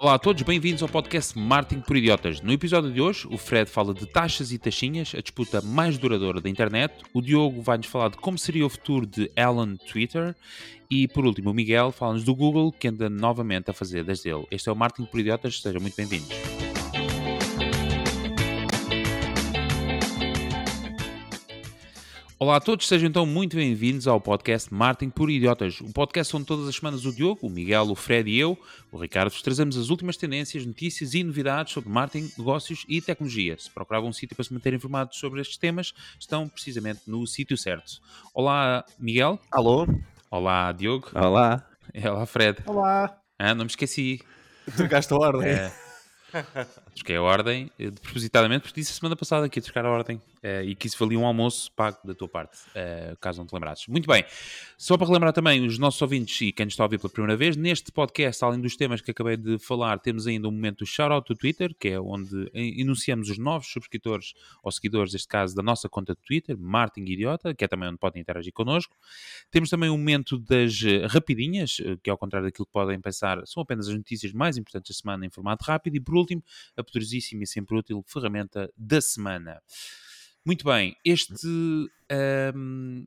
Olá a todos, bem-vindos ao podcast Marketing por Idiotas. No episódio de hoje, o Fred fala de taxas e taxinhas, a disputa mais duradoura da internet. O Diogo vai-nos falar de como seria o futuro de Elon Twitter. E, por último, o Miguel fala-nos do Google, que anda novamente a fazer desde ele. Este é o Marketing por Idiotas, sejam muito bem-vindos. Olá a todos, sejam então muito bem-vindos ao podcast Marketing por Idiotas, um podcast onde todas as semanas o Diogo, o Miguel, o Fred e eu, o Ricardo, vos trazemos as últimas tendências, notícias e novidades sobre marketing, negócios e tecnologia. Se procuravam um sítio para se manter informados sobre estes temas, estão precisamente no sítio certo. Olá, Miguel. Alô. Olá, Diogo. Olá. Olá, Fred. Olá. Ah, não me esqueci. Trocaste a ordem. É. Troquei a ordem, eh, propositadamente, porque disse a semana passada que ia trocar a ordem uh, e que isso valia um almoço pago da tua parte, uh, caso não te lembrasses. Muito bem, só para relembrar também os nossos ouvintes e quem nos está a ouvir pela primeira vez, neste podcast, além dos temas que acabei de falar, temos ainda um momento do shout-out do Twitter, que é onde enunciamos os novos subscritores ou seguidores, neste caso, da nossa conta de Twitter, Martin Idiota, que é também onde podem interagir connosco. Temos também um momento das rapidinhas, que ao contrário daquilo que podem pensar, são apenas as notícias mais importantes da semana em formato rápido. E por último, a poderosíssima e sempre útil ferramenta da semana. Muito bem, este, um,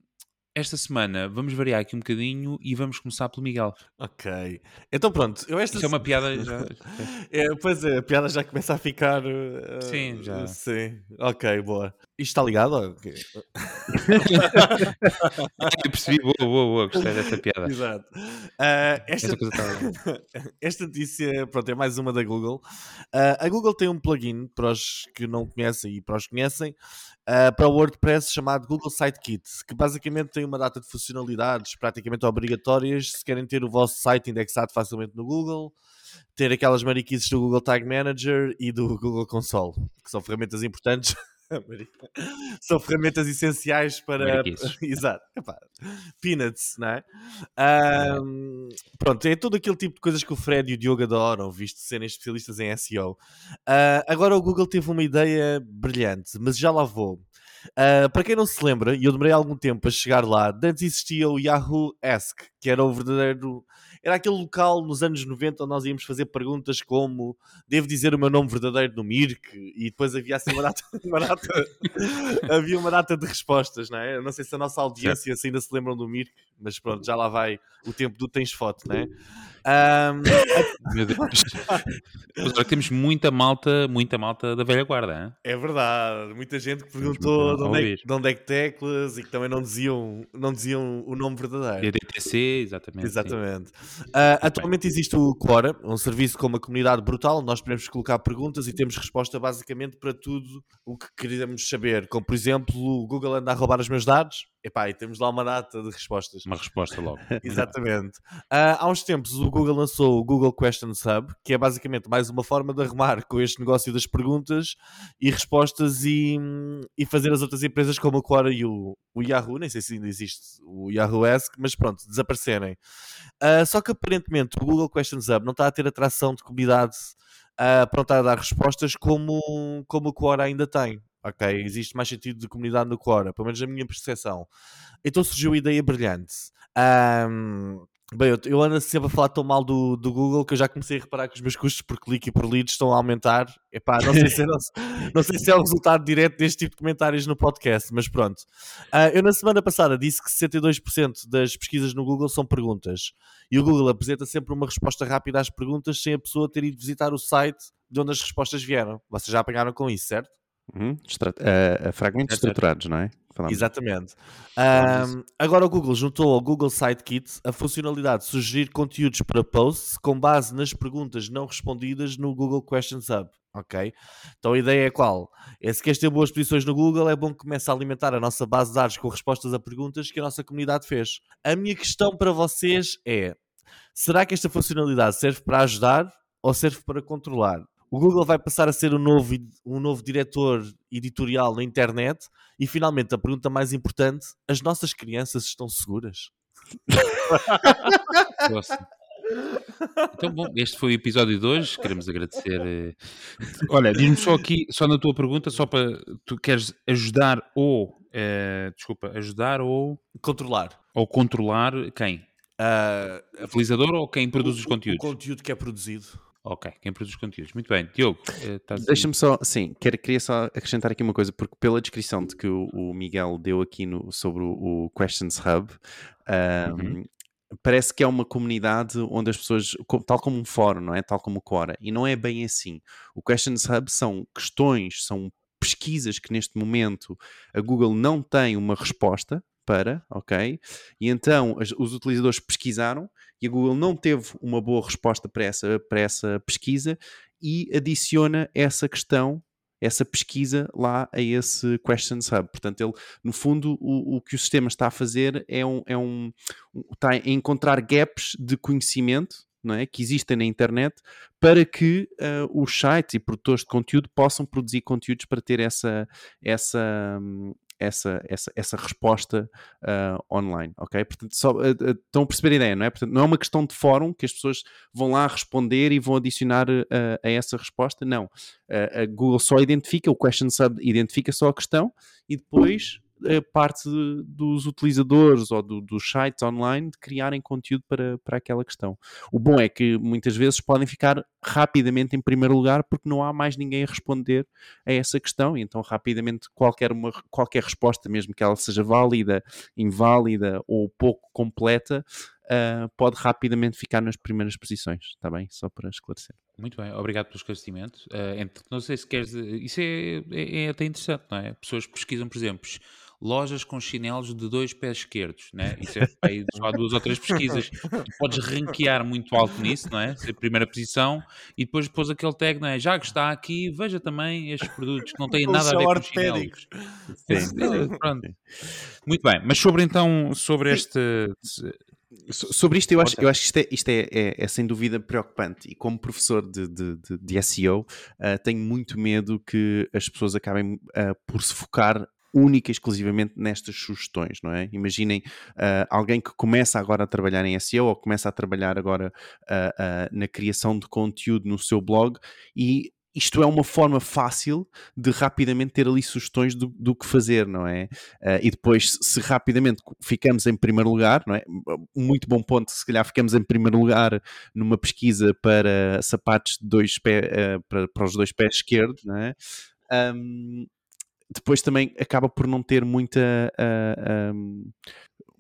esta semana vamos variar aqui um bocadinho e vamos começar pelo Miguel. Ok. Então pronto, eu esta Isso é uma piada já. é, pois é, a piada já começa a ficar. Uh, sim, já. Sim, ok, boa. Isto está ligado? Eu percebi, boa, boa, boa, gostei dessa piada. Exato. Uh, esta... esta notícia, pronto, é mais uma da Google. Uh, a Google tem um plugin para os que não conhecem e para os que conhecem uh, para o WordPress chamado Google Sitekit, que basicamente tem uma data de funcionalidades praticamente obrigatórias se querem ter o vosso site indexado facilmente no Google ter aquelas mariquices do Google Tag Manager e do Google Console, que são ferramentas importantes São ferramentas essenciais para. Exato. Epá, peanuts, não é? Um, pronto, é todo aquele tipo de coisas que o Fred e o Diogo adoram, visto serem especialistas em SEO. Uh, ah, agora o Google teve uma ideia brilhante, mas já lá vou. Uh, para quem não se lembra, e eu demorei algum tempo a chegar lá, antes existia o Yahoo Ask, que era o verdadeiro era aquele local nos anos 90 onde nós íamos fazer perguntas como devo dizer o meu nome verdadeiro no Mirk e depois havia assim uma data, uma data havia uma data de respostas, não é? Eu não sei se a nossa audiência se ainda se lembram do Mirk, mas pronto, já lá vai o tempo do tens foto, não é? Um... Meu Deus. Mas temos muita malta, muita malta da velha guarda, hein? É verdade, muita gente que perguntou de onde, é, de onde, é, que teclas e que também não diziam, não diziam o nome verdadeiro. DTC, exatamente. Exatamente. Uh, atualmente existe o Quora, um serviço com uma comunidade brutal. Nós podemos colocar perguntas e temos resposta basicamente para tudo o que queremos saber. Como, por exemplo, o Google anda a roubar os meus dados. Epá, e temos lá uma data de respostas. Uma resposta logo. Exatamente. Uh, há uns tempos o Google lançou o Google Questions Hub, que é basicamente mais uma forma de arrumar com este negócio das perguntas e respostas e, e fazer as outras empresas como o Quora e o, o Yahoo, nem sei se ainda existe o Yahoo Ask, mas pronto, desaparecerem. Uh, só que aparentemente o Google Questions Hub não está a ter atração de comunidade uh, pronta a dar respostas como, como o Quora ainda tem. Ok, existe mais sentido de comunidade no Quora, pelo menos na minha percepção. Então surgiu a ideia brilhante. Um, Bem, eu, eu ando sempre a falar tão mal do, do Google que eu já comecei a reparar que os meus custos por clique e por leads estão a aumentar. Epá, não sei se é, não, não sei se é o resultado direto deste tipo de comentários no podcast, mas pronto. Uh, eu na semana passada disse que 62% das pesquisas no Google são perguntas. E o Google apresenta sempre uma resposta rápida às perguntas sem a pessoa ter ido visitar o site de onde as respostas vieram. Vocês já apanharam com isso, certo? Uhum. Uh, fragmentos estruturados, não é? Falamos. Exatamente. Um, agora o Google juntou ao Google Sitekit a funcionalidade de sugerir conteúdos para posts com base nas perguntas não respondidas no Google Questions Hub. Ok? Então a ideia é qual? É se queres ter boas posições no Google, é bom que comece a alimentar a nossa base de dados com respostas a perguntas que a nossa comunidade fez. A minha questão para vocês é: será que esta funcionalidade serve para ajudar ou serve para controlar? O Google vai passar a ser um novo, um novo diretor editorial na internet e finalmente a pergunta mais importante: as nossas crianças estão seguras? Então, bom, este foi o episódio de hoje. Queremos agradecer. Eh, olha, diz-me só aqui, só na tua pergunta, só para tu queres ajudar ou eh, desculpa, ajudar ou controlar ou controlar quem? Uh, utilizador ou quem produz o, os conteúdos? O conteúdo que é produzido Ok, quem produz conteúdos. Muito bem. Diogo, eh, Deixa-me só, sim, quero, queria só acrescentar aqui uma coisa, porque pela descrição de que o, o Miguel deu aqui no, sobre o, o Questions Hub, um, uhum. parece que é uma comunidade onde as pessoas, tal como um fórum, não é? Tal como o Quora, e não é bem assim. O Questions Hub são questões, são pesquisas que neste momento a Google não tem uma resposta para, ok? E então as, os utilizadores pesquisaram e a Google não teve uma boa resposta para essa, para essa pesquisa e adiciona essa questão, essa pesquisa lá a esse Questions Hub. Portanto, ele, no fundo, o, o que o sistema está a fazer é um, é um está a encontrar gaps de conhecimento não é? que existem na internet para que uh, os sites e produtores de conteúdo possam produzir conteúdos para ter essa, essa, essa, essa, essa resposta uh, online, ok? Portanto, só, uh, estão a perceber a ideia, não é? Portanto, não é uma questão de fórum que as pessoas vão lá responder e vão adicionar a essa resposta, não. a Google só identifica, o Question Sub identifica só a questão e depois parte dos utilizadores ou do, dos sites online de criarem conteúdo para, para aquela questão. O bom é que muitas vezes podem ficar rapidamente em primeiro lugar porque não há mais ninguém a responder a essa questão e então rapidamente qualquer, uma, qualquer resposta, mesmo que ela seja válida, inválida ou pouco completa, uh, pode rapidamente ficar nas primeiras posições, está bem? Só para esclarecer. Muito bem, obrigado pelo esclarecimento. Uh, não sei se queres. Isso é, é, é, até interessante, não é? Pessoas pesquisam, por exemplo, lojas com chinelos de dois pés esquerdos, né? Isso é aí só duas ou três pesquisas. Tu podes ranquear muito alto nisso, não é? Ser primeira posição e depois pôs aquele tag, não é? Já que está aqui, veja também estes produtos que não têm nada a ver com chinelos. Sim. Pronto. Muito bem, mas sobre então, sobre este Sobre isto, eu acho, eu acho que isto, é, isto é, é, é, sem dúvida preocupante e como professor de, de, de, de SEO uh, tenho muito medo que as pessoas acabem uh, por se focar única e exclusivamente nestas sugestões, não é? Imaginem uh, alguém que começa agora a trabalhar em SEO ou começa a trabalhar agora uh, uh, na criação de conteúdo no seu blog e isto é uma forma fácil de rapidamente ter ali sugestões do, do que fazer, não é? Uh, e depois, se rapidamente ficamos em primeiro lugar, não é? Muito bom ponto, se calhar ficamos em primeiro lugar numa pesquisa para sapatos de dois pés, uh, para, para os dois pés esquerdos, não é? Um, depois também acaba por não ter muita. Uh, ah, um,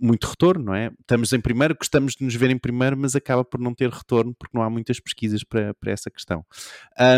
muito retorno, não é? Estamos em primeiro, gostamos de nos ver em primeiro, mas acaba por não ter retorno porque não há muitas pesquisas para, para essa questão.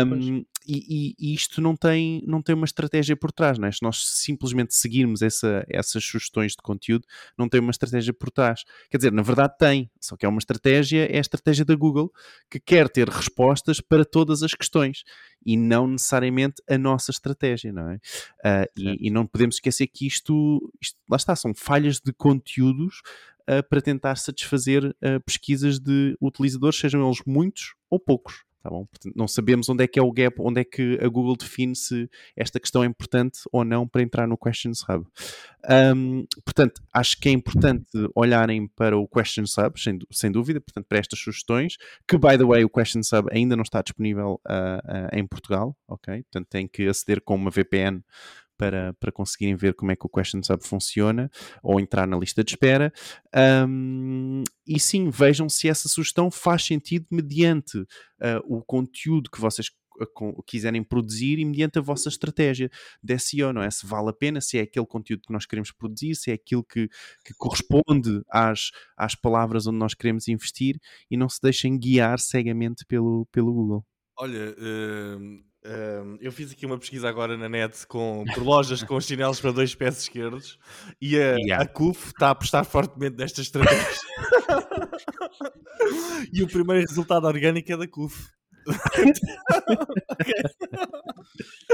Um, e, e, isto não tem, não tem uma estratégia por trás, não é? Se nós simplesmente seguirmos essa, essas sugestões de conteúdo, não tem uma estratégia por trás. Quer dizer, na verdade tem, só que é uma estratégia, é a estratégia da Google, que quer ter respostas para todas as questões e não necessariamente a nossa estratégia, não é? Uh, e, e, não podemos esquecer que isto, isto, lá está, são falhas de conteúdos uh, para tentar satisfazer uh, pesquisas de utilizadores, sejam eles muitos ou poucos. Tá bom? Portanto, não sabemos onde é que é o gap, onde é que a Google define se esta questão é importante ou não para entrar no Questions Hub. Um, portanto, acho que é importante olharem para o Questions Hub, sem, sem, dúvida, portanto, para estas sugestões, que, by the way, o Questions Hub ainda não está disponível uh, uh, em Portugal, ok? Portanto, tem que aceder com uma VPN para, para conseguirem ver como é que o Questions Hub funciona ou entrar na lista de espera. Um, e sim, vejam se essa sugestão faz sentido mediante uh, o conteúdo que vocês quiserem produzir e mediante a vossa estratégia de SEO, não é? Se vale a pena, se é aquele conteúdo que nós queremos produzir, se é aquilo que, que corresponde às, às palavras onde nós queremos investir e não se deixem guiar cegamente pelo, pelo Google. Olha, eu fiz aqui uma pesquisa agora na net com, por lojas com chinelos para dois pés esquerdos e a, yeah. a CUF está a apostar fortemente nestas estratégias. e o primeiro resultado orgânico é da CUF.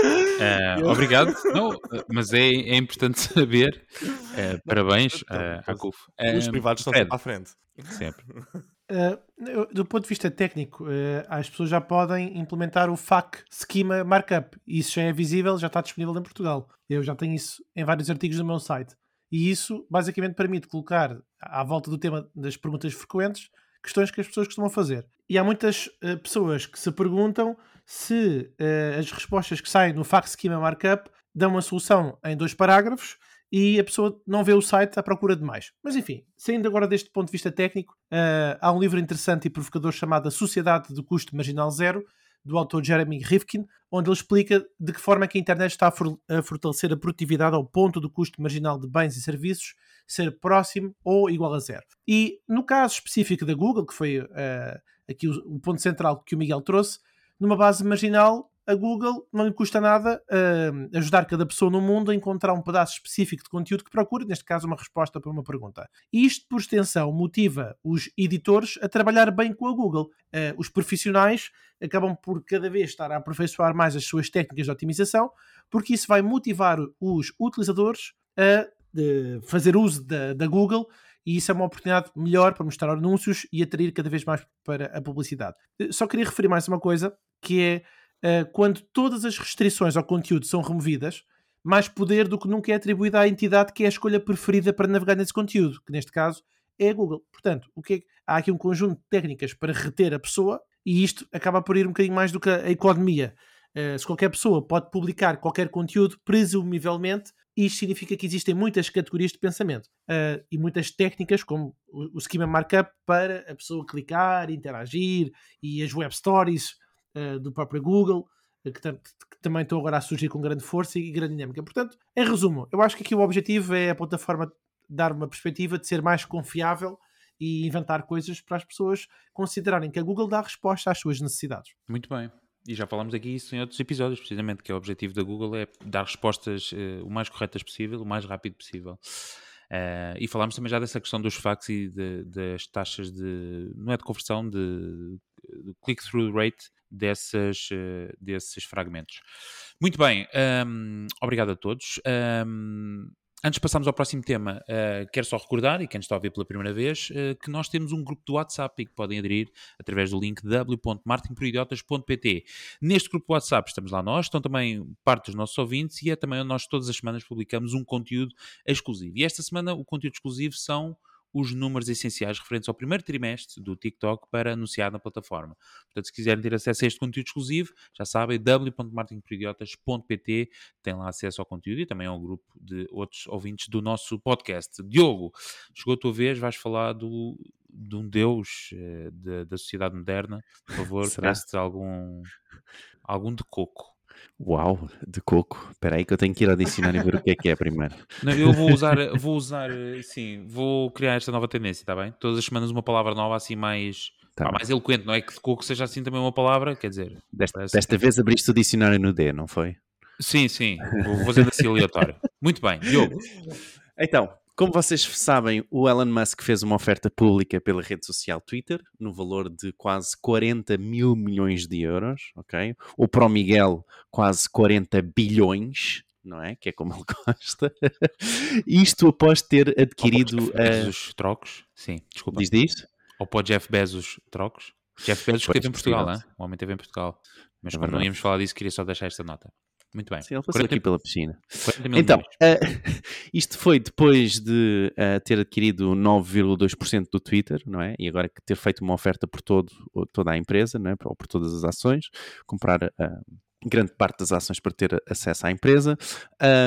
uh, obrigado. Não, mas é, é importante saber. Uh, parabéns uh, à CUF. Os privados estão sempre à frente. Sempre. Uh, do ponto de vista técnico, uh, as pessoas já podem implementar o FAQ Schema Markup. Isso já é visível, já está disponível em Portugal. Eu já tenho isso em vários artigos no meu site. E isso basicamente permite colocar à volta do tema das perguntas frequentes questões que as pessoas costumam fazer. E há muitas uh, pessoas que se perguntam se as respostas que saem no FAQ Schema Markup dão uma solução em dois parágrafos e a pessoa não vê o site à procura de mais. Mas enfim, saindo agora deste ponto de vista técnico, uh, há um livro interessante e provocador chamado A Sociedade do Custo Marginal Zero, do autor Jeremy Rifkin, onde ele explica de que forma é que a internet está a fortalecer a produtividade ao ponto do custo marginal de bens e serviços ser próximo ou igual a zero. E no caso específico da Google, que foi uh, aqui o, o ponto central que o Miguel trouxe, numa base marginal, a Google não lhe custa nada uh, ajudar cada pessoa no mundo a encontrar um pedaço específico de conteúdo que procura, neste caso uma resposta para uma pergunta. Isto, por extensão, motiva os editores a trabalhar bem com a Google. Uh, os profissionais acabam por cada vez estar a aperfeiçoar mais as suas técnicas de otimização, porque isso vai motivar os utilizadores a fazer uso da, da Google e isso é uma oportunidade melhor para mostrar anúncios e atrair cada vez mais para a publicidade. Eh, só queria referir mais uma coisa, que é uh, quando todas as restrições ao conteúdo são removidas, mais poder do que nunca é atribuído à entidade que é a escolha preferida para navegar nesse conteúdo, que neste caso é a Google. Portanto, o que é, há aqui um conjunto de técnicas para reter a pessoa e isto acaba por ir um bocadinho mais do que a economia. Uh, se qualquer pessoa pode publicar qualquer conteúdo, presumivelmente, isto significa que existem muitas categorias de pensamento uh, e muitas técnicas, como o, o schema markup, para a pessoa clicar, interagir e as web stories do próprio Google, uh, que, que, também estão agora a surgir com grande força e grande dinâmica. Portanto, em resumo, eu acho que aqui o objetivo é a plataforma dar uma perspectiva de ser mais confiável e inventar coisas para as pessoas considerarem que a Google dá resposta às suas necessidades. Muito bem. E já falámos aqui isso em outros episódios, precisamente, que o objetivo da Google é dar respostas uh, o mais corretas possível, o mais rápido possível. Uh, e falámos também já dessa questão dos facts e de, das taxas de, não é de conversão, de, de click-through rate dessas, uh, desses fragmentos. Muito bem, um, obrigado a todos. Um, Antes de passarmos ao próximo tema, uh, quero só recordar, e quem está a ouvir pela primeira vez, uh, que nós temos um grupo do WhatsApp e que podem aderir através do link w.marketingporidiotas.pt. Neste grupo do WhatsApp estamos lá nós, estão também parte dos nossos ouvintes e é também onde nós todas as semanas publicamos um conteúdo exclusivo. E esta semana o conteúdo exclusivo são os números essenciais referentes ao primeiro trimestre do TikTok para anunciar na plataforma. Portanto, se quiserem ter acesso a este conteúdo exclusivo, já sabem, w.marketingporidiotas.pt tem lá acesso ao conteúdo e também ao grupo de outros ouvintes do nosso podcast. Diogo, chegou a tua vez, vais falar do, de um deus eh, de, da sociedade moderna. Por favor, traz-te algum, algum de coco. Uau, de coco. Espera aí que eu tenho que ir ao dicionário e ver o que é que é primeiro. Não, eu vou usar, vou usar, sim, vou criar esta nova tendência, está bem? Todas as semanas uma palavra nova assim mais, tá pá, mais eloquente, não é que de coco seja assim também uma palavra, quer dizer... Desta, desta vez abriste o dicionário no D, não foi? Sim, sim, vou fazer assim aleatório. Muito bem, Diogo. Então, como vocês sabem, o Elon Musk fez uma oferta pública pela rede social Twitter no valor de quase 40 mil milhões de euros, ok? O Pro Miguel quase 40 bilhões, não é? Que é como ele gosta. Isto após ter adquirido. Bezos uh... trocos? Sim, desculpa. Diz disso? Ou para o Jeff Bezos trocos? Jeff Bezos esteve em Portugal, né? o homem esteve em Portugal. Mas é quando não íamos falar disso, queria só deixar esta nota. Muito bem. Sim, ele passou 40... aqui pela piscina. Então, uh, isto foi depois de uh, ter adquirido 9,2% do Twitter, não é? E agora ter feito uma oferta por todo, toda a empresa, não é? Ou por todas as ações, comprar uh, grande parte das ações para ter acesso à empresa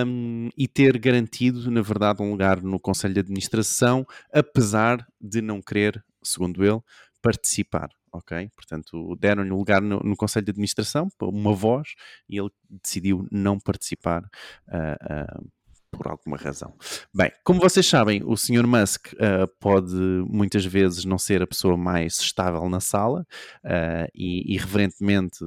um, e ter garantido, na verdade, um lugar no Conselho de Administração, apesar de não querer, segundo ele, participar ok? Portanto, deram-lhe um lugar no, no, Conselho de Administração, uma voz, e ele decidiu não participar uh, uh, por alguma razão. Bem, como vocês sabem, o Sr. Musk uh, pode muitas vezes não ser a pessoa mais estável na sala uh, e, irreverentemente,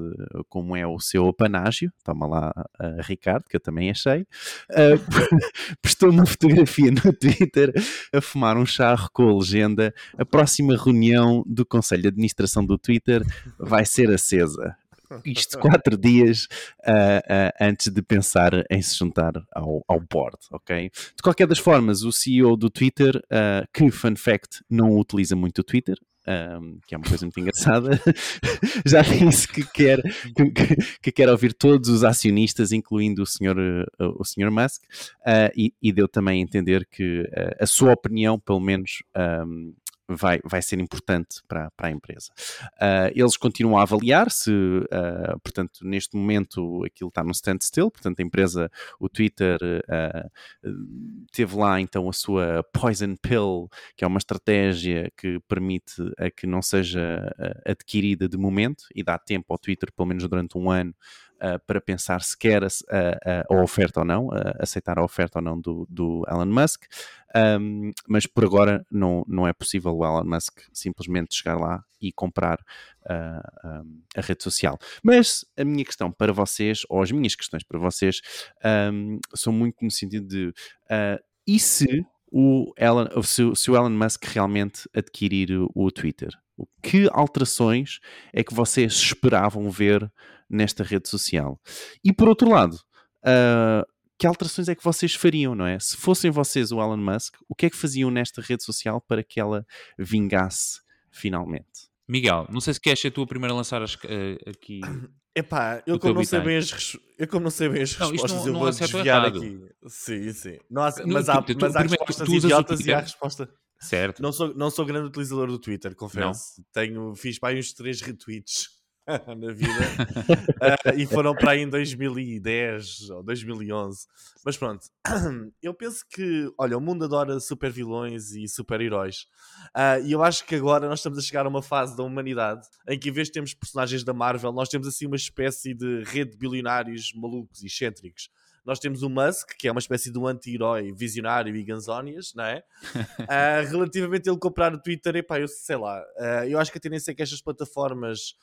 como é o seu apanágio, toma lá, uh, Ricardo, que eu também achei, postou uma fotografia no Twitter a fumar um charro com a legenda a próxima reunião do Conselho de Administração do Twitter vai ser acesa isto quatro dias uh, uh, antes de pensar em se juntar ao, ao board, ok? De qualquer das formas, o CEO do Twitter, uh, que, fun fact, não utiliza muito o Twitter, um, que é uma coisa muito engraçada, já disse que quer, que, que, quer ouvir todos os acionistas, incluindo o senhor, o senhor Musk, uh, e, e, deu também a entender que uh, a sua opinião, pelo menos, um, vai, vai ser importante para, para a empresa. Uh, eles continuam a avaliar se, uh, portanto, neste momento aquilo está no standstill, portanto, a empresa, o Twitter, uh, teve lá então a sua poison pill, que é uma estratégia que permite a que não seja adquirida de momento e dá tempo ao Twitter, pelo menos durante um ano, uh, para pensar se quer a, a, a oferta ou não, a, aceitar a oferta ou não do, do Elon Musk. Um, mas por agora não, não é possível o Elon Musk simplesmente chegar lá e comprar uh, um, a rede social. Mas a minha questão para vocês, ou as minhas questões para vocês, um, são muito no sentido de uh, e se o Elon, se, se, o Elon Musk realmente adquirir o Twitter? Que alterações é que vocês esperavam ver nesta rede social. E por outro lado, uh, que alterações é que vocês fariam, não é? Se fossem vocês o Elon Musk, o que é que faziam nesta rede social para que ela vingasse finalmente? Miguel, não sei se queres ser tu a primeira a lançar as, uh, aqui. Epá, eu como, não sei bem as, eu como não sei bem as não, respostas, não, eu vou desviar aqui. Sim, sim. Não há, mas, há, tu, mas há respostas idiotas e há resposta. Certo. Não sou, não sou grande utilizador do Twitter, confesso. Não. Tenho, fiz para aí uns três retweets na vida uh, e foram para aí em 2010 ou 2011. Mas pronto, eu penso que, olha, o mundo adora super vilões e super heróis uh, e eu acho que agora nós estamos a chegar a uma fase da humanidade em que, em vez de termos personagens da Marvel, nós temos assim uma espécie de rede de bilionários malucos e excêntricos nós temos o Musk, que é uma espécie de um anti-herói visionário e ganzónias, não é? uh, relativamente a ele comprar o Twitter, epá, eu sei lá, uh, eu acho que a tendência é que estas plataformas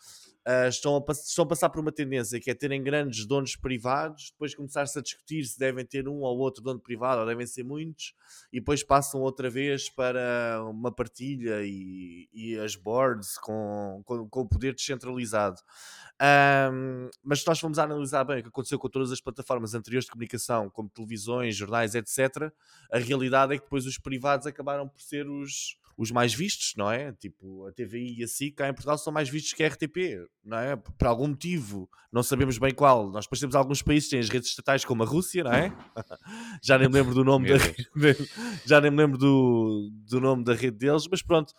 uh, estão, a, estão a passar por uma tendência que é terem grandes donos privados, depois começar-se a discutir se devem ter um ou outro dono privado ou devem ser muitos, e depois passam outra vez para uma partilha e, e as boards com, com, com o poder descentralizado. Um, mas se nós formos analisar bem o que aconteceu com todas as plataformas anteriores de comunicação, como televisões, jornais, etc., a realidade é que depois os privados acabaram por ser os, os mais vistos, não é? Tipo, a TVI e a SIC cá em Portugal são mais vistos que a RTP, não é? Por algum motivo, não sabemos bem qual. Nós depois temos alguns países que têm as redes estatais como a Rússia, não é? já nem me lembro do nome da já nem me lembro do, do nome da rede deles, mas pronto.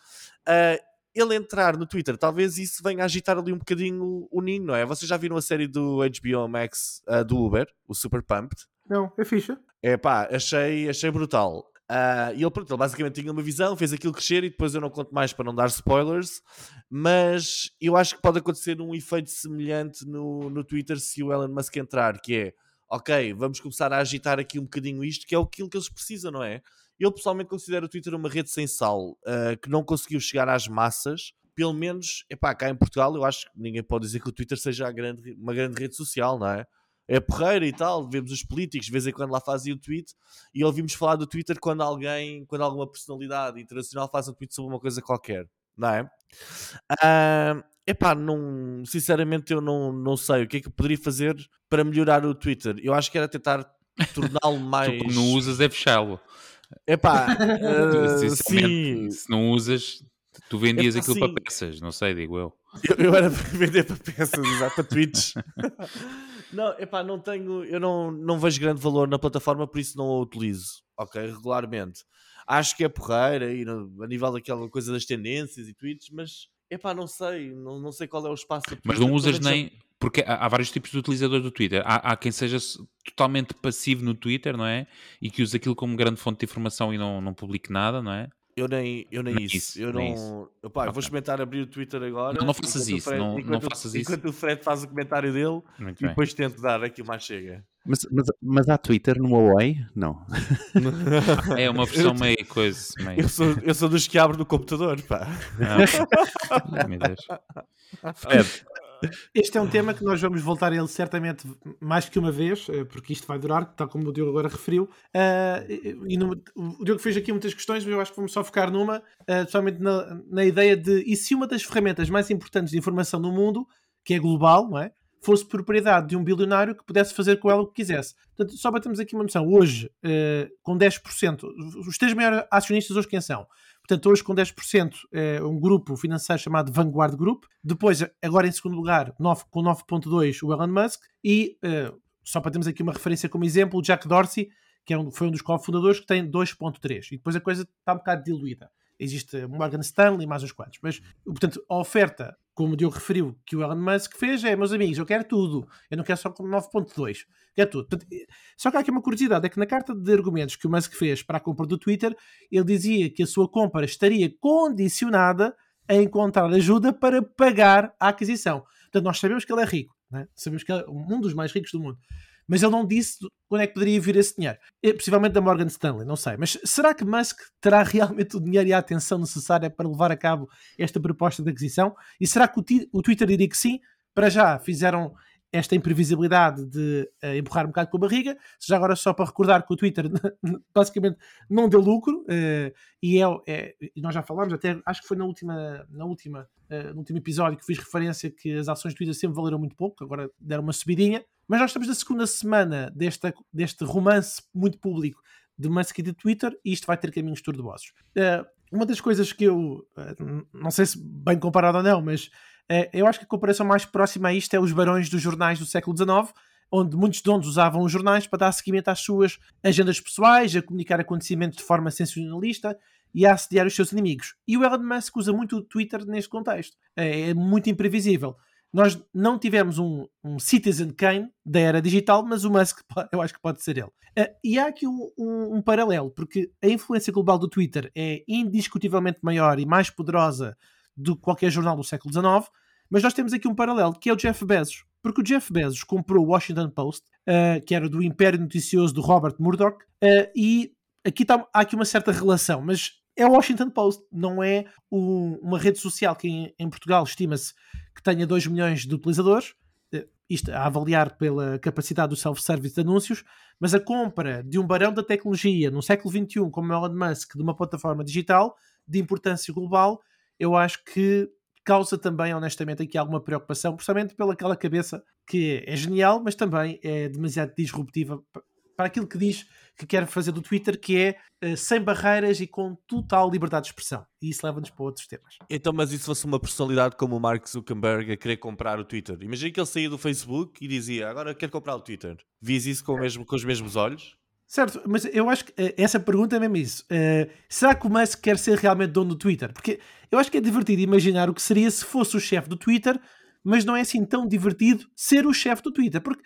Uh, ele entrar no Twitter, talvez isso venha a agitar ali um bocadinho o ninho, não é? Vocês já viram a série do HBO Max uh, do Uber, o Super Pumped? Não, é ficha. É pá, achei, achei brutal. Uh, e ele, pronto, ele basicamente tinha uma visão, fez aquilo crescer e depois eu não conto mais para não dar spoilers, mas eu acho que pode acontecer um efeito semelhante no, no Twitter se o Elon Musk entrar, que é, ok, vamos começar a agitar aqui um bocadinho isto, que é aquilo que eles precisam, não é? Eu pessoalmente considero o Twitter uma rede sem sal, uh, que não conseguiu chegar às massas, pelo menos, epá, cá em Portugal eu acho que ninguém pode dizer que o Twitter seja grande, uma grande rede social, não é? É porreira e tal, vemos os políticos de vez em quando lá fazem o tweet e ouvimos falar do Twitter quando alguém, quando alguma personalidade internacional faz um tweet sobre uma coisa qualquer, não é? Uh, epá, não, sinceramente eu não, não sei o que é que eu poderia fazer para melhorar o Twitter. Eu acho que era tentar torná-lo mais. tu não usas é fechá-lo. Epá, uh, sim. Se não usas, tu vendias Epá, aquilo sim. para peças, não sei, digo eu. Eu, eu era para vender para peças, exato, para tweets. Não, epá, não tenho, eu não, não vejo grande valor na plataforma, por isso não a utilizo, ok, regularmente. Acho que é porreira e no, a nível daquela coisa das tendências e tweets, mas epá, não sei, não, não sei qual é o espaço. Mas não usas nem, porque há, há, vários tipos de utilizadores do Twitter. Há, há, quem seja totalmente passivo no Twitter, não é? E que use aquilo como grande fonte de informação e não, não publique nada, não é? Eu nem, eu nem, nem isso. isso. Eu nem não. Isso. Opa, okay. Vou experimentar abrir o Twitter agora. Não, não faças isso. Fred, não, enquanto, não faças enquanto isso. o Fred faz o comentário dele Muito e bem. depois tento dar aqui mais chega. Mas, mas, mas há Twitter no Huawei? Não. é uma versão meio coisa. Meio... Eu, sou, eu sou dos que abro no computador, pá. Ah, meu Deus. Fred, este é um tema que nós vamos voltar a ele certamente mais que uma vez, eh, porque isto vai durar, tal como o Diogo agora referiu. Uh, e no, o Diogo fez aqui muitas questões, mas eu acho que vamos só focar numa, uh, na, na ideia de e se uma das ferramentas mais importantes de informação no mundo, que é global, não é? fosse propriedade de um bilionário que pudesse fazer com ela o que quisesse. Portanto, só para termos aqui uma noção, hoje, com 10%, os três maiores acionistas hoje quem são? Portanto, hoje com 10% é um grupo financeiro chamado Vanguard Group. Depois, agora em segundo lugar, 9, com 9.2% o Elon Musk. E, uh, só para termos aqui uma referência como exemplo, o Jack Dorsey, que é um, foi um dos cofundadores, que tem 2.3%. E depois a coisa está um bocado diluída. existe Morgan Stanley, mais uns quantos. Mas, portanto, a oferta, como o Diogo referiu, que o Elon Musk fez é, meus amigos, eu quero tudo. Eu não quero só com 9.2. Quero tudo. Portanto, só que há aqui uma curiosidade, é que na carta de argumentos que o Musk fez para a compra do Twitter, ele dizia que a sua compra estaria condicionada a encontrar ajuda para pagar a aquisição. Portanto, nós sabemos que ele é rico. Né? Sabemos que é um dos mais ricos do mundo mas ele não disse quando é que poderia vir esse dinheiro. É, possivelmente da Morgan Stanley, não sei. Mas será que Musk terá realmente o dinheiro e a atenção necessária para levar a cabo esta proposta de aquisição? E será que o, o Twitter diria que sim? Para já fizeram esta imprevisibilidade de uh, empurrar um bocado com a barriga. Já agora, só para recordar que o Twitter basicamente não deu lucro, uh, e é, é, nós já falámos, até acho que foi na última, na última, uh, no último episódio que fiz referência que as ações do Twitter sempre valeram muito pouco, agora deram uma subidinha. Mas nós estamos na segunda semana desta, deste romance muito público de Musk e de Twitter, e isto vai ter caminhos tortuosos. uma das coisas que eu, não sei se bem comparado ou não, mas eu acho que a comparação mais próxima a isto é os barões dos jornais do século XIX, onde muitos donos usavam os jornais para dar seguimento às suas agendas pessoais, a comunicar acontecimentos de forma sensacionalista e a assediar os seus inimigos. E o Elon Musk usa muito o Twitter neste contexto. É, é muito imprevisível. Nós não tivemos um, um, Citizen Kane da era digital, mas o Musk eu acho que pode ser ele. Uh, e há aqui um, um, um, paralelo, porque a influência global do Twitter é indiscutivelmente maior e mais poderosa que qualquer jornal do século XIX, mas nós temos aqui um paralelo, que é o Jeff Bezos. Porque o Jeff Bezos comprou o Washington Post, uh, que era do império noticioso do Robert Murdoch, uh, e aqui tá, há aqui uma certa relação, mas é o Washington Post, não é o, uma rede social que em, em Portugal estima-se que tenha 2 milhões de utilizadores, uh, isto a avaliar pela capacidade do self-service de anúncios, mas a compra de um barão da tecnologia no século XXI, como Elon Musk, de uma plataforma digital de importância global, eu acho que causa também, honestamente, aqui alguma preocupação, precisamente pelaquela cabeça que é genial, mas também é demasiado disruptiva para aquilo que diz que quer fazer do Twitter, que é uh, sem barreiras e com total liberdade de expressão. E isso leva-nos para outros temas. Então, mas e se fosse uma personalidade como o Mark Zuckerberg a querer comprar o Twitter? Imagina que ele saía do Facebook e dizia, agora quero comprar o Twitter. Vias isso com, mesmo, com os mesmos olhos? Certo, mas eu acho que uh, essa pergunta é mesmo isso. Uh, será que o Musk quer ser realmente dono do Twitter? Porque eu acho que é divertido imaginar o que seria se fosse o chefe do Twitter, mas não é assim tão divertido ser o chefe do Twitter. Porque,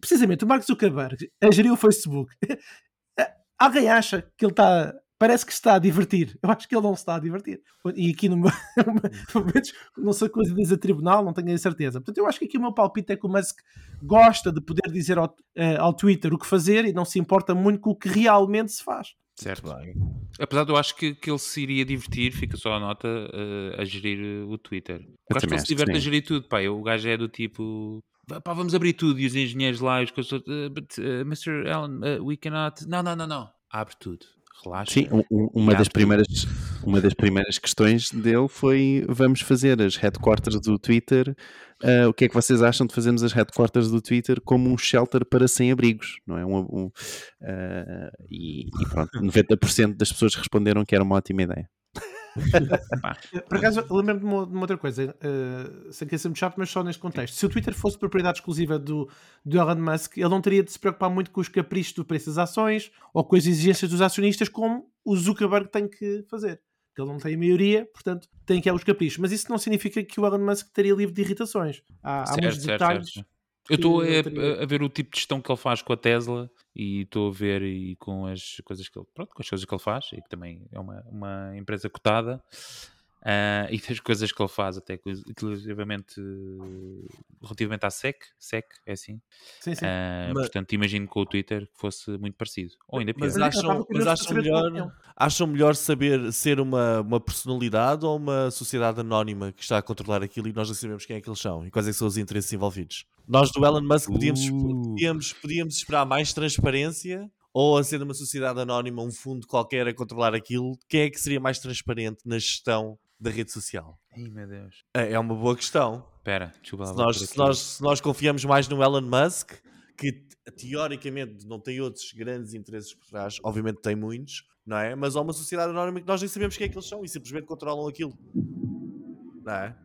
precisamente, o Mark Zuckerberg a gerir o Facebook, alguém acha que ele está parece que está a divertir. Eu acho que ele não se está a divertir. E aqui no meu, não sei coisa diz a tribunal, não tenho a certeza. Portanto, eu acho que aqui o meu palpite é que o Musk gosta de poder dizer ao, uh, ao Twitter o que fazer e não se importa muito com o que realmente se faz. Certo. Apesar de eu acho que, que ele se iria divertir, fica só a nota, uh, a gerir o Twitter. Eu acho que ele se diverte a gerir tudo, pá. o gajo é do tipo. Pá, vamos abrir tudo e os engenheiros lá, os coisas. Uh, but, uh, Mr. Allen, uh, we cannot. Não, não, não, não. Abre tudo relaxa. Sim, um, uma, das primeiras, uma das primeiras questões dele foi vamos fazer as headquarters do Twitter. Uh, o que é que vocês acham de fazermos as headquarters do Twitter como um shelter para sem-abrigos? Não é? Um, um uh, e, e pronto, 90% das pessoas responderam que era uma ótima ideia. Por acaso, lembro-me de, uma, de uma outra coisa, uh, sem querer ser muito chato, mas só neste contexto. Se o Twitter fosse propriedade exclusiva do, do Elon Musk, ele não teria de se preocupar muito com os caprichos do preço das ações ou com as exigências dos acionistas, como o Zuckerberg tem que fazer. Ele não tem a maioria, portanto, tem que ir os caprichos. Mas isso não significa que o Elon Musk estaria livre de irritações. Há, certo, há muitos certo, detalhes. Certo. Eu estou a, a, ver o tipo de gestão que ele faz com a Tesla e estou a ver e com as coisas que ele, pronto, com as coisas que ele faz e que também é uma, uma empresa cotada Uh, e das coisas que ele faz até inclusivamente relativamente à SEC, SEC é assim. Sim, sim. Uh, mas, portanto, imagino com o Twitter que fosse muito parecido. Ou ainda pior. Mas acham, mas acham melhor, acham melhor saber ser uma, uma personalidade ou uma sociedade anónima que está a controlar aquilo e nós não sabemos quem é que eles são e quais é são os interesses envolvidos. Nós do Elon Musk podíamos, uh. podíamos, podíamos esperar mais transparência ou a ser uma sociedade anónima, um fundo qualquer a controlar aquilo, quem é que seria mais transparente na gestão da rede social? Ai meu Deus. É, é uma boa questão. Espera, se nós, se, nós, se nós confiamos mais no Elon Musk, que teoricamente não tem outros grandes interesses por trás, obviamente tem muitos, não é? Mas há uma sociedade anónima que nós nem sabemos quem é que eles são e simplesmente controlam aquilo. Não é?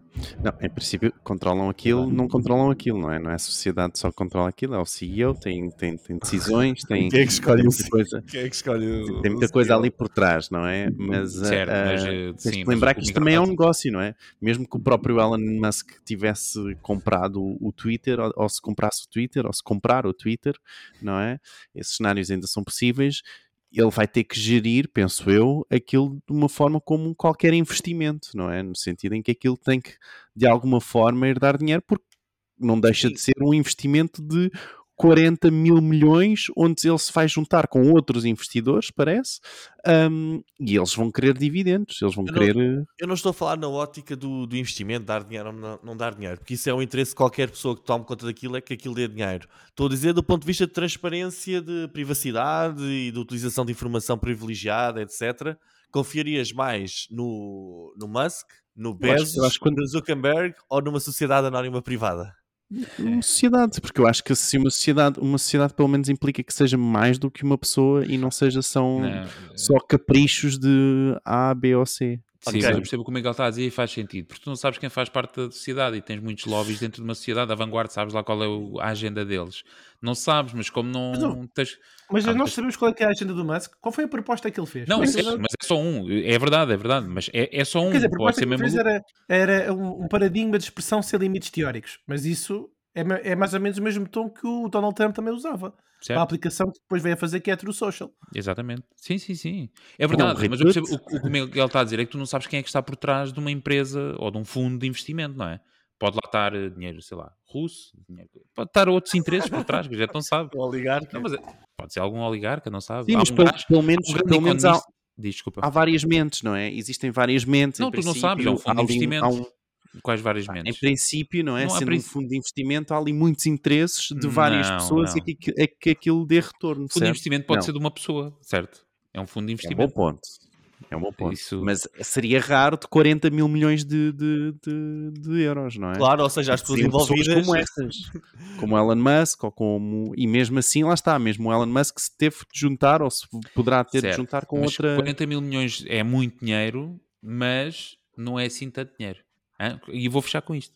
Não, em princípio controlam aquilo, não controlam aquilo, não é? Não é a sociedade só controla aquilo, é o CEO, tem, tem, tem decisões, tem, Quem é que escolhe tem muita coisa, Quem é que escolhe tem muita coisa ali por trás, não é? Mas, Certo, ah, mas, ah, eh, tens sim, de mas lembrar que isto também é um negócio, não é? Mesmo que o próprio Elon Musk tivesse comprado o, o Twitter, ou, ou se comprasse o Twitter, ou se comprar o Twitter, não é? Esses cenários ainda são possíveis. Ele vai ter que gerir, penso eu, aquilo de uma forma como qualquer investimento, não é? No sentido em que aquilo tem que, de alguma forma, ir dar dinheiro, porque não deixa de ser um investimento de 40 mil milhões, onde ele se vai juntar com outros investidores, parece, um, e eles vão querer dividendos, eles vão Eu querer. Eu não estou a falar na ótica do, do investimento, dar dinheiro ou não, não dar dinheiro, porque isso é o interesse de qualquer pessoa que tome conta daquilo, é que aquilo dê dinheiro. Estou a dizer do ponto de vista de transparência, de privacidade e de utilização de informação privilegiada, etc. Confiarias mais no, no Musk, no Eu acho- Bezos, eu acho que quando- no Zuckerberg ou numa sociedade anónima privada? Uma sociedade, porque eu acho que se uma sociedade, uma sociedade pelo menos implica que seja mais do que uma pessoa e não seja só, Não, só caprichos de A, B ou C. Sim, Ok. mas eu percebo o que o Miguel está a dizer e faz sentido, porque tu não sabes quem faz parte da sociedade e tens muitos lobbies dentro de uma sociedade, a vanguarda, sabes lá qual é a agenda deles. Não sabes, mas como não, Mas não- tens. Mas Ah, nós mas- sabemos qual é, que é a agenda do Musk. Qual foi a proposta que ele fez? Não, Qual é é que mas é só um. É verdade, é verdade, mas é, é só um. Quer dizer, a proposta que ele fez era, era um, um paradigma de expressão sem limites teóricos. Mas isso é, é mais ou menos o mesmo tom que o Donald Trump também usava. Para a Certo? aplicação que depois veio a fazer, que é a True Social. Exatamente. Sim, sim, sim. É verdade, um mas percebo, o, o que Miguel está a dizer é que tu não sabes quem é que está por trás de uma empresa ou de um fundo de investimento, não é? Pode lá estar eh, dinheiro, sei lá, russo, dinheiro- pode estar outros interesses por trás, que a gente não sabe. O oligarca. Não, mas é- pode ser algum oligarca, não sabe? Sim, Há mas um pelo, gajo- pelo menos, um pelo menos há, Diz, Desculpa. há várias mentes, não é? Existem várias mentes. Não, em tu não sabes, é um fundo de investimento. Quais várias Em mentes? princípio, não é? Não Sendo um fundo de investimento, há ali muitos interesses de várias Não, pessoas não. e que, é que aquilo dê retorno. fundo de certo? investimento pode Não. ser de uma pessoa, certo? É um fundo de É um bom investimento. ponto. É um bom ponto. Isso- Mas seria raro de 40 mil milhões de, de, de, de euros, não é? Claro, ou seja, as pessoas Seriam envolvidas. como essas, como Elon Musk, ou como. E mesmo assim, lá está, mesmo o Elon Musk se teve de juntar, ou se poderá ter Certo. de juntar com Mas outra. 40 mil milhões é muito dinheiro, mas não é assim tanto dinheiro. Hã? E vou fechar com isto.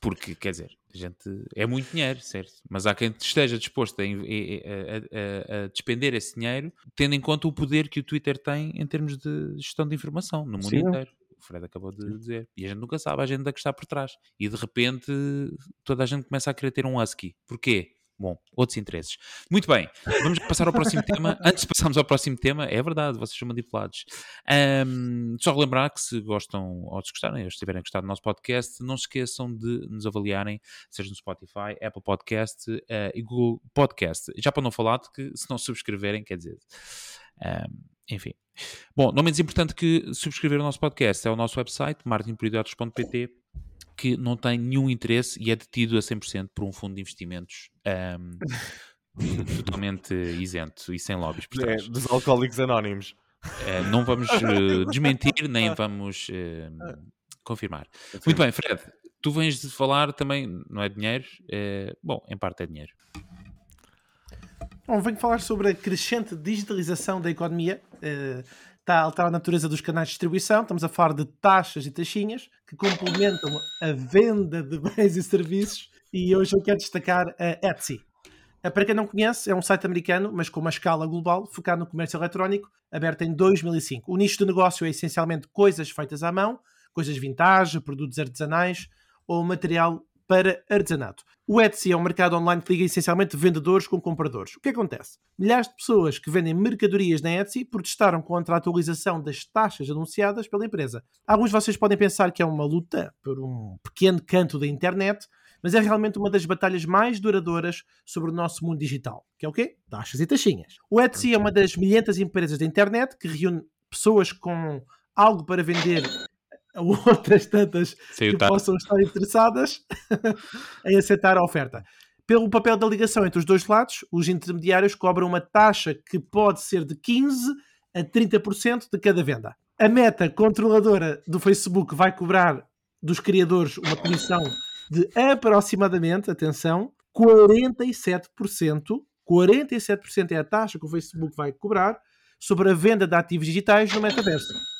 Porque, quer dizer, a gente é muito dinheiro, certo? Mas há quem esteja disposto a, a- a- a- a despender esse dinheiro, tendo em conta o poder que o Twitter tem em termos de gestão de informação no mundo Sim. inteiro. O Fred acabou de dizer. E a gente nunca sabe a agenda que está por trás. E de repente toda a gente começa a querer ter um husky. Porquê? Bom, outros interesses. Muito bem, vamos passar ao próximo tema. Antes de passarmos ao próximo tema, é verdade, vocês são manipulados. Ahm, só relembrar que se gostam ou se gostarem, ou estiverem a gostar do nosso podcast, não se esqueçam de nos avaliarem, seja no Spotify, Apple Podcast eh, e Google Podcast. Já para não falar de que se não subscreverem, quer dizer, ahm, enfim. Bom, não menos importante que subscrever o nosso podcast é o nosso website, martinperidiotas.pt, que não tem nenhum interesse e é detido a 100% por um fundo de investimentos ahm, totalmente isento e sem lobbies por É, dos alcoólicos anónimos. Eh, não vamos eh, desmentir, nem vamos eh, confirmar. Muito bem, Fred, tu vens de falar também, não é dinheiro? Eh, bom, em parte é dinheiro. Bom, venho falar sobre a crescente digitalização da economia. Está a alterar a natureza dos canais de distribuição. Estamos a falar de taxas e taxinhas que complementam a venda de bens e serviços. E hoje eu quero destacar a Etsy. Eh, Para quem não conhece, é um site americano, mas com uma escala global, focado no comércio eletrónico, aberto em 2005. O nicho de negócio é essencialmente coisas feitas à mão, coisas vintage, produtos artesanais ou material para artesanato. O Etsy é um mercado online que liga essencialmente vendedores com compradores. O que acontece? Milhares de pessoas que vendem mercadorias na Etsy protestaram contra a atualização das taxas anunciadas pela empresa. Alguns de vocês podem pensar que é uma luta por um pequeno canto da internet, mas é realmente uma das batalhas mais duradouras sobre o nosso mundo digital, que é o quê? Taxas e taxinhas. O Etsy é uma das milhentas empresas da internet que reúne pessoas com algo para vender outras tantas Saiu que possam estar interessadas em aceitar a oferta. Pelo papel da ligação entre os dois lados, os intermediários cobram uma taxa que pode ser de 15% a 30% de cada venda. A meta controladora do Facebook vai cobrar dos criadores uma comissão de aproximadamente, atenção, 47%. 47% é a taxa que o Facebook vai cobrar sobre a venda de ativos digitais no metaverso.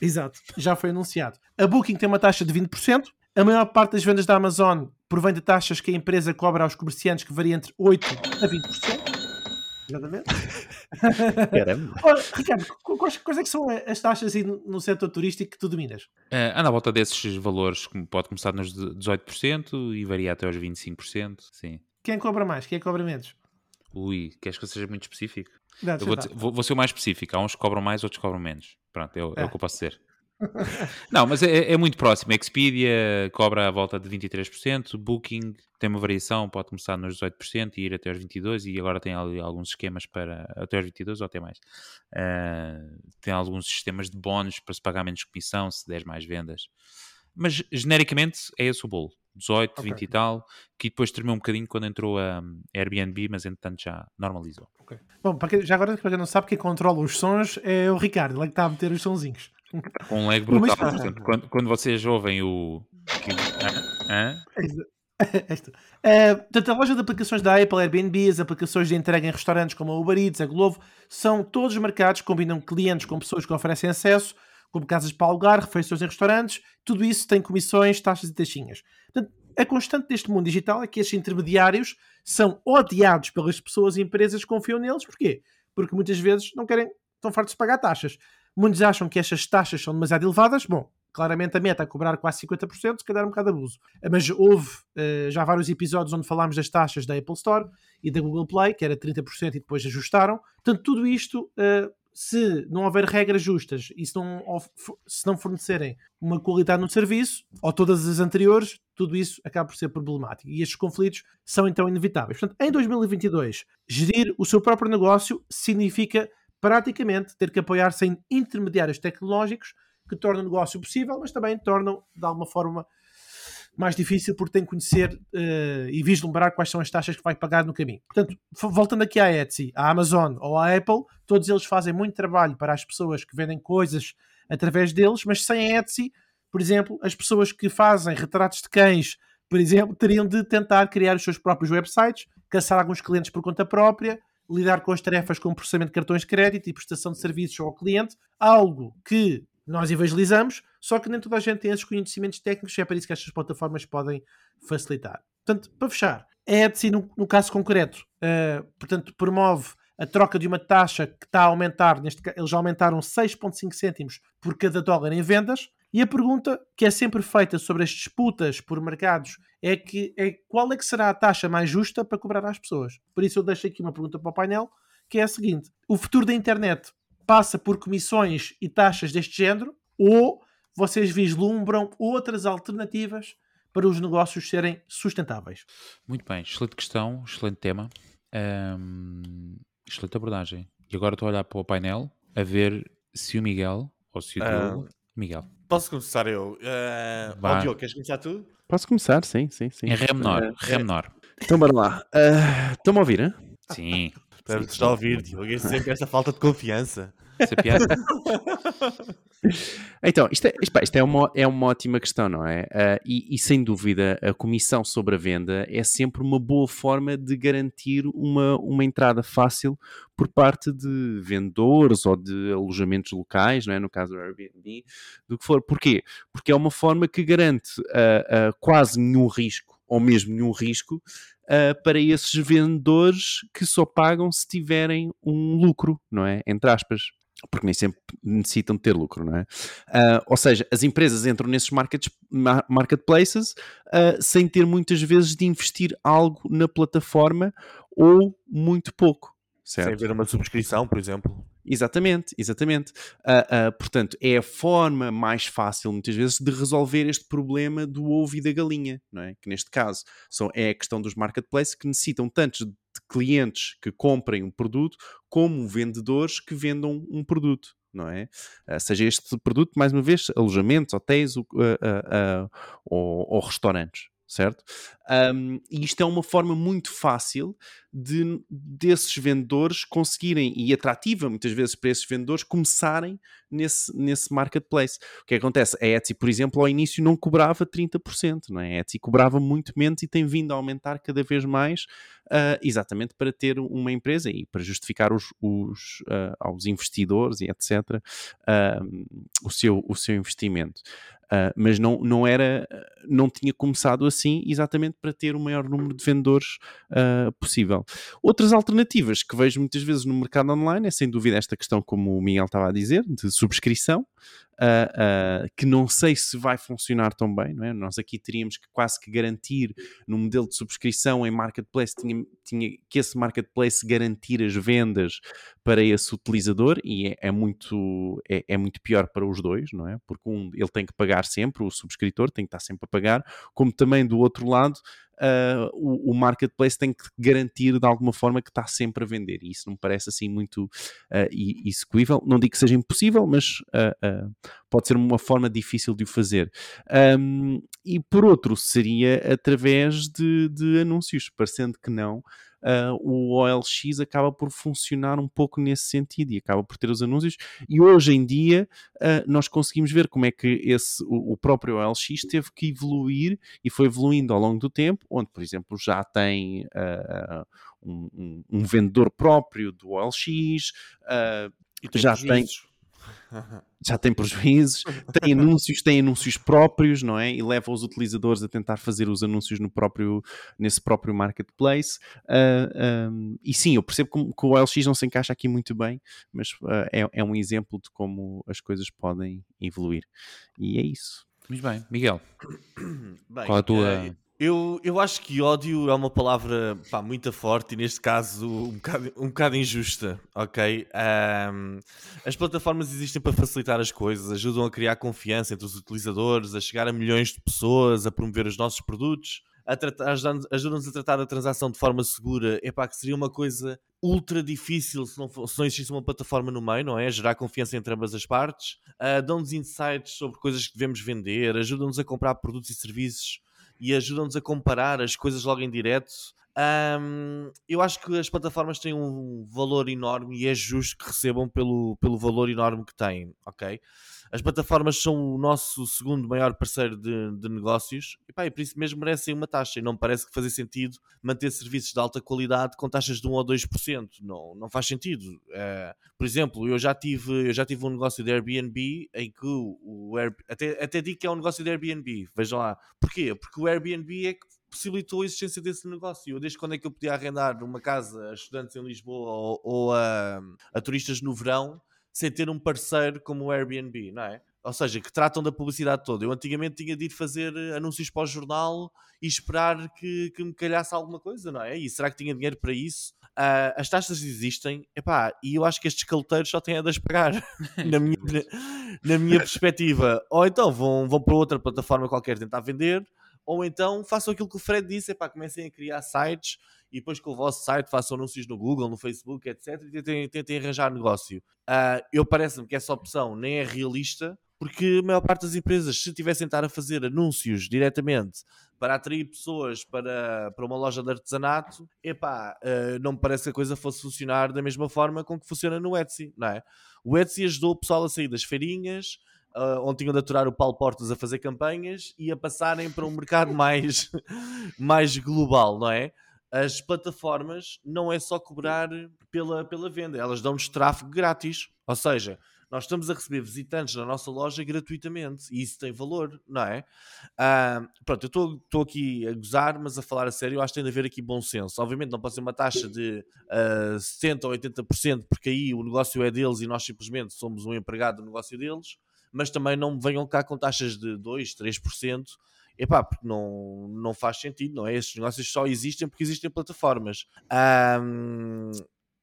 Exato, já foi anunciado. A Booking tem uma taxa de 20%. A maior parte das vendas da Amazon provém de taxas que a empresa cobra aos comerciantes que varia entre 8% a 20%. Exatamente. Caramba. Ora, Ricardo, quais, quais é que são as taxas aí no, no setor turístico que tu dominas? Uh, anda à volta desses valores, como pode começar nos 18% e varia até aos 25%. Sim. Quem cobra mais? Quem cobra menos? Ui, queres que eu seja muito específico? Não, Eu vou, dizer- vou- vou ser o mais específico. Há uns que cobram mais, outros cobram menos. Pronto, é, o- é o Ah. que eu posso dizer. Não, mas é, é muito próximo. Expedia cobra à volta de 23%, Booking tem uma variação, pode começar nos 18% e ir até aos 22% e agora tem ali alguns esquemas para até aos 22% ou até mais. Ah, tem alguns sistemas de bónus para se pagar menos comissão se der mais vendas. Mas genericamente é esse o bolo. 18, Ok. 20 e tal, que depois tremeu um bocadinho quando entrou a um, Airbnb, mas entretanto já normalizou. Bom, para quem- já agora, para quem não sabe, quem controla os sons é o Ricardo, ele é que está a meter os sonzinhos. Com um lag brutal. Portanto, quando, quando vocês ouvem o. hã? Eh, portanto, a loja de aplicações da Apple, Airbnb, as aplicações de entrega em restaurantes como a Uber Eats, a Glovo, são todos mercados que combinam clientes com pessoas que oferecem acesso, como casas para alugar, refeições em restaurantes, tudo isso tem comissões, taxas e taxinhas. Portanto, a constante deste mundo digital é que estes intermediários são odiados pelas pessoas e empresas que confiam neles. Porquê? Porque muitas vezes não querem, estão fartos de pagar taxas. Muitos acham que estas taxas são demasiado elevadas. Bom, claramente a meta é cobrar quase 50%, se calhar um bocado abuso. Mas houve eh, já vários episódios onde falámos das taxas da Apple Store e da Google Play, que era 30% e depois ajustaram. Portanto, tudo isto, eh, se não houver regras justas e se não, se não fornecerem uma qualidade no serviço, ou todas as anteriores, tudo isso acaba por ser problemático. E estes conflitos são então inevitáveis. Portanto, em 2022, gerir o seu próprio negócio significa praticamente ter que apoiar-se em intermediários tecnológicos que tornam o negócio possível, mas também tornam, de alguma forma, mais difícil porque tem que conhecer eh, e vislumbrar quais são as taxas que vai pagar no caminho. Portanto, voltando aqui à Etsy, à Amazon ou à Apple, todos eles fazem muito trabalho para as pessoas que vendem coisas através deles, mas sem a Etsy, por exemplo, as pessoas que fazem retratos de cães, por exemplo, teriam de tentar criar os seus próprios websites, caçar alguns clientes por conta própria, lidar com as tarefas como processamento de cartões de crédito e prestação de serviços ao cliente, algo que nós evangelizamos, só que nem toda a gente tem esses conhecimentos técnicos e é para isso que estas plataformas podem facilitar. Portanto, para fechar, a Etsy, no, no caso concreto, eh, portanto, promove a troca de uma taxa que está a aumentar, neste eles já aumentaram 6,5 cêntimos por cada dólar em vendas, e a pergunta que é sempre feita sobre as disputas por mercados é que é qual é que será a taxa mais justa para cobrar às pessoas. Por isso eu deixo aqui uma pergunta para o painel, que é a seguinte: o futuro da internet passa por comissões e taxas deste género ou vocês vislumbram outras alternativas para os negócios serem sustentáveis? Muito bem, excelente questão, excelente tema, excelente abordagem. E agora estou a olhar para o painel a ver se o Miguel ou se o Ah. Diogo. Miguel, Posso começar eu? Uh, Diogo, queres começar tu? Posso começar? Sim, sim, sim. em Ré menor. Eh, Ré menor. Então, bora lá. Ah, Estão-me a ouvir, hein? Sim. Espero que a ouvir, Diogo. É sempre esta falta de confiança. Essa piada. Então, isto é, isto, pá, isto é, uma, é uma ótima questão, não é? Ah, e, e, sem dúvida, a comissão sobre a venda é sempre uma boa forma de garantir uma, uma entrada fácil por parte de vendedores ou de alojamentos locais, não é? No caso do Airbnb, do que for. Porquê? Porque é uma forma que garante ah, ah, quase nenhum risco, ou mesmo nenhum risco, ah, para esses vendedores que só pagam se tiverem um lucro, não é? Entre aspas porque nem sempre necessitam de ter lucro, não é? Uh, ou seja, as empresas entram nesses marketplaces uh, sem ter muitas vezes de investir algo na plataforma ou muito pouco, Sem certo? ver uma subscrição, por exemplo. Exatamente, exatamente. Uh, uh, portanto, é a forma mais fácil, muitas vezes, de resolver este problema do ovo e da galinha, não é? Que neste caso são, é a questão dos marketplaces que necessitam tanto de clientes que comprem um produto, como vendedores que vendam um produto, não é? Uh, seja este produto, mais uma vez, alojamentos, hotéis ou, ou restaurantes. Certo? Um, e isto é uma forma muito fácil de desses vendedores conseguirem, e atrativa muitas vezes para esses vendedores, começarem nesse, nesse marketplace. O que acontece? A Etsy, por exemplo, ao início não cobrava 30%, não é? A Etsy cobrava muito menos e tem vindo a aumentar cada vez mais, uh, exatamente para ter uma empresa e para justificar os, os uh, aos investidores e etc. Uh, o, seu, o seu investimento. Uh, mas não, não era, não tinha começado assim exatamente para ter o maior número de vendedores uh, possível. Outras alternativas que vejo muitas vezes no mercado online é sem dúvida esta questão, como o Miguel estava a dizer, de subscrição uh, uh, que não sei se vai funcionar tão bem, não é? Nós aqui teríamos que quase que garantir no modelo de subscrição em marketplace, tinha, tinha que esse marketplace garantir as vendas para esse utilizador e é, é muito, é, é, muito pior para os dois, não é? Porque um, ele tem que pagar sempre, o subscritor tem que estar sempre a pagar, como também do outro lado uh, o, o, marketplace tem que garantir de alguma forma que está sempre a vender. E isso não me parece assim muito uh, execuível. Não digo que seja impossível, mas uh, pode ser uma forma difícil de o fazer. Um, e por outro, seria através de, de anúncios, parecendo que não uh, o OLX acaba por funcionar um pouco nesse sentido e acaba por ter os anúncios. E hoje em dia uh, nós conseguimos ver como é que esse, o, o, próprio OLX teve que evoluir e foi evoluindo ao longo do tempo, onde, por exemplo, já tem uh, um, um, um, vendedor próprio do OLX, já tem já tem prejuízos, tem anúncios, tem anúncios próprios, não é? E leva os utilizadores a tentar fazer os anúncios no próprio, nesse próprio marketplace. Uh, ah, um, e sim, eu percebo que, que, o OLX não se encaixa aqui muito bem, mas uh, é, é um exemplo de como as coisas podem evoluir. E é isso. Muito bem, Miguel. Bem, qual a tua. É eu, eu acho que ódio é uma palavra pá, muito forte e neste caso um bocado, um bocado injusta, ok? Um, as plataformas existem para facilitar as coisas, ajudam a criar confiança entre os utilizadores, a chegar a milhões de pessoas, a promover os nossos produtos, ajudam-nos a tratar a transação de forma segura. É pá, que seria uma coisa ultra difícil se não, se não existisse uma plataforma no meio, não é? Gerar confiança entre ambas as partes, uh, dão-nos insights sobre coisas que devemos vender, ajudam-nos a comprar produtos e serviços e ajudam-nos a comparar as coisas logo em direto. Um, eu acho que as plataformas têm um valor enorme e é justo que recebam pelo, pelo valor enorme que têm, ok? As plataformas são o nosso segundo maior parceiro de, de negócios e, pá, e por isso mesmo merecem uma taxa. E não me parece que fazer sentido manter serviços de alta qualidade com taxas de 1 ou 2%. Não, não faz sentido. Uh, por exemplo, eu já, tive, eu já tive um negócio de Airbnb em que o, o até, até digo que é um negócio de Airbnb. Vejam lá. Porquê? Porque o Airbnb é que possibilitou a existência desse negócio. Eu, desde quando é que eu podia arrendar uma casa a estudantes em Lisboa ou, ou a, a turistas no verão sem ter um parceiro como o Airbnb, não é? Ou seja, que tratam da publicidade toda. Eu antigamente tinha de ir fazer eh, anúncios para o jornal e esperar que, que me calhasse alguma coisa, não é? E será que tinha dinheiro para isso? Uh, as taxas existem, epá, e eu acho que estes caloteiros só têm a de pagar, na, minha, na, na minha perspectiva. Ou então vão, vão para outra plataforma qualquer tentar vender, ou então façam aquilo que o Fred disse, epá, comecem a criar sites e depois com o vosso site façam anúncios no Google, no Facebook, etc. E tentem, tentem arranjar negócio. Uh, eu parece-me que essa opção nem é realista, porque a maior parte das empresas, se tivessem estar a fazer anúncios diretamente para atrair pessoas para, para uma loja de artesanato, epá, uh, não me parece que a coisa fosse funcionar da mesma forma com que funciona no Etsy, não é? O Etsy ajudou o pessoal a sair das feirinhas, uh, onde tinham de aturar o Paulo Portas a fazer campanhas e a passarem para um mercado mais, mais global, não é? As plataformas não é só cobrar pela, pela venda, elas dão-nos tráfego grátis. Ou seja, nós estamos a receber visitantes na nossa loja gratuitamente e isso tem valor, não é? Pronto, eu estou aqui a gozar, mas a falar a sério, eu acho que tem de haver aqui bom senso. Obviamente não pode ser uma taxa de uh, ah, 70% ou 80%, porque aí o negócio é deles e nós simplesmente somos um empregado do negócio deles, mas também não venham cá com taxas de 2%, 3%, epá, porque não, não faz sentido, não é? Estes negócios só existem porque existem plataformas. Um,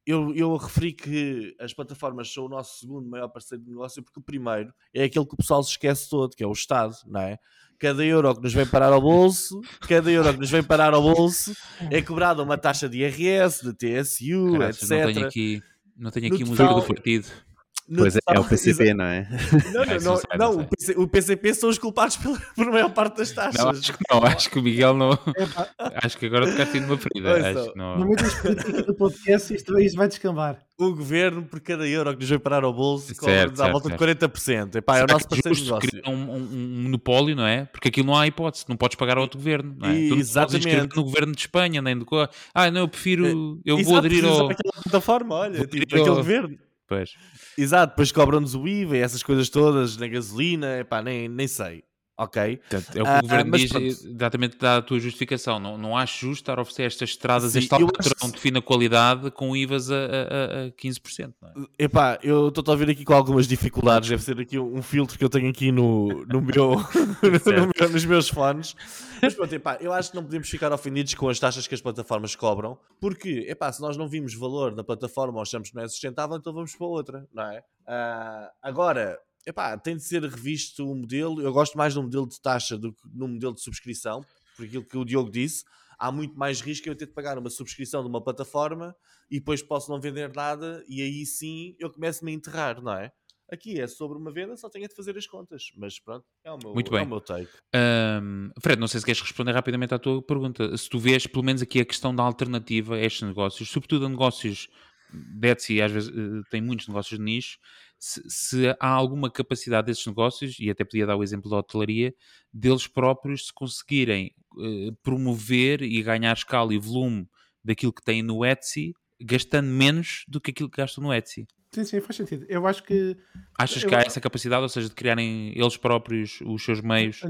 eu, eu referi que as plataformas são o nosso segundo maior parceiro de negócio porque o primeiro é aquele que o pessoal se esquece todo, que é o Estado, não é? Cada euro que nos vem parar ao bolso, cada euro que nos vem parar ao bolso é cobrado uma taxa de IRS, de TSU, etc. Não tenho aqui, não tenho aqui no total, do partido. Pois é, é o PCP, não é? Não, não, não, não, não o, PC, o, PCP são os culpados pela, por maior parte das taxas. Não, acho que não, acho que o Miguel não. acho que agora tocaste numa ferida. Acho que não. No meio das políticas do podcast, isto, isto vai descambar. O governo, por cada euro que nos vai parar ao bolso, cobra-nos à volta certo. de 40%. Epá, é o nosso parceiro de negócio. Um, um, um, monopólio, não é? Porque aquilo não há hipótese, não podes pagar a outro governo. Não é? E, exatamente. no governo de Espanha, nem do. Ah, não, eu prefiro. É, eu Exato, vou aderir ao. plataforma, olha, tipo, aquele governo. Pois. Exato, depois cobram-nos o IVA e essas coisas todas na gasolina, epá, nem, nem sei. Ok. Portanto, é o que o ah, governo diz, exatamente dá a tua justificação. Não, não acho justo estar a oferecer estas estradas, Sim, este patrão de fina qualidade com IVAs a, a, a 15%. Não é? Epá, eu estou a ouvir aqui com algumas dificuldades. Deve ser aqui um filtro que eu tenho aqui no, no, meu, no meu, nos meus fones. Mas pronto, epá, eu acho que não podemos ficar ofendidos com as taxas que as plataformas cobram, porque epá, se nós não vimos valor na plataforma ou achamos que não é sustentável, então vamos para outra, não é? Uh, agora, epá, tem de ser revisto o modelo. Eu gosto mais do modelo de taxa do que no modelo de subscrição, por aquilo que o Diogo disse. Há muito mais risco eu ter de pagar uma subscrição de uma plataforma e depois posso não vender nada e aí sim eu começo-me a enterrar, não é? Aqui é sobre uma venda, só tenho de fazer as contas. Mas pronto, é o meu, Muito bem. É o meu take. Um, Fred, não sei se queres responder rapidamente à tua pergunta. Se tu vês, pelo menos aqui, a questão da alternativa a estes negócios, sobretudo a negócios de Etsy, às vezes uh, tem muitos negócios de nicho, se, se, há alguma capacidade desses negócios, e até podia dar o exemplo da hotelaria, deles próprios se conseguirem uh, promover e ganhar escala e volume daquilo que têm no Etsy, gastando menos do que aquilo que gastam no Etsy. Sim, sim, faz sentido. Eu acho que. Achas eu... que há essa capacidade, ou seja, de criarem eles próprios os seus meios?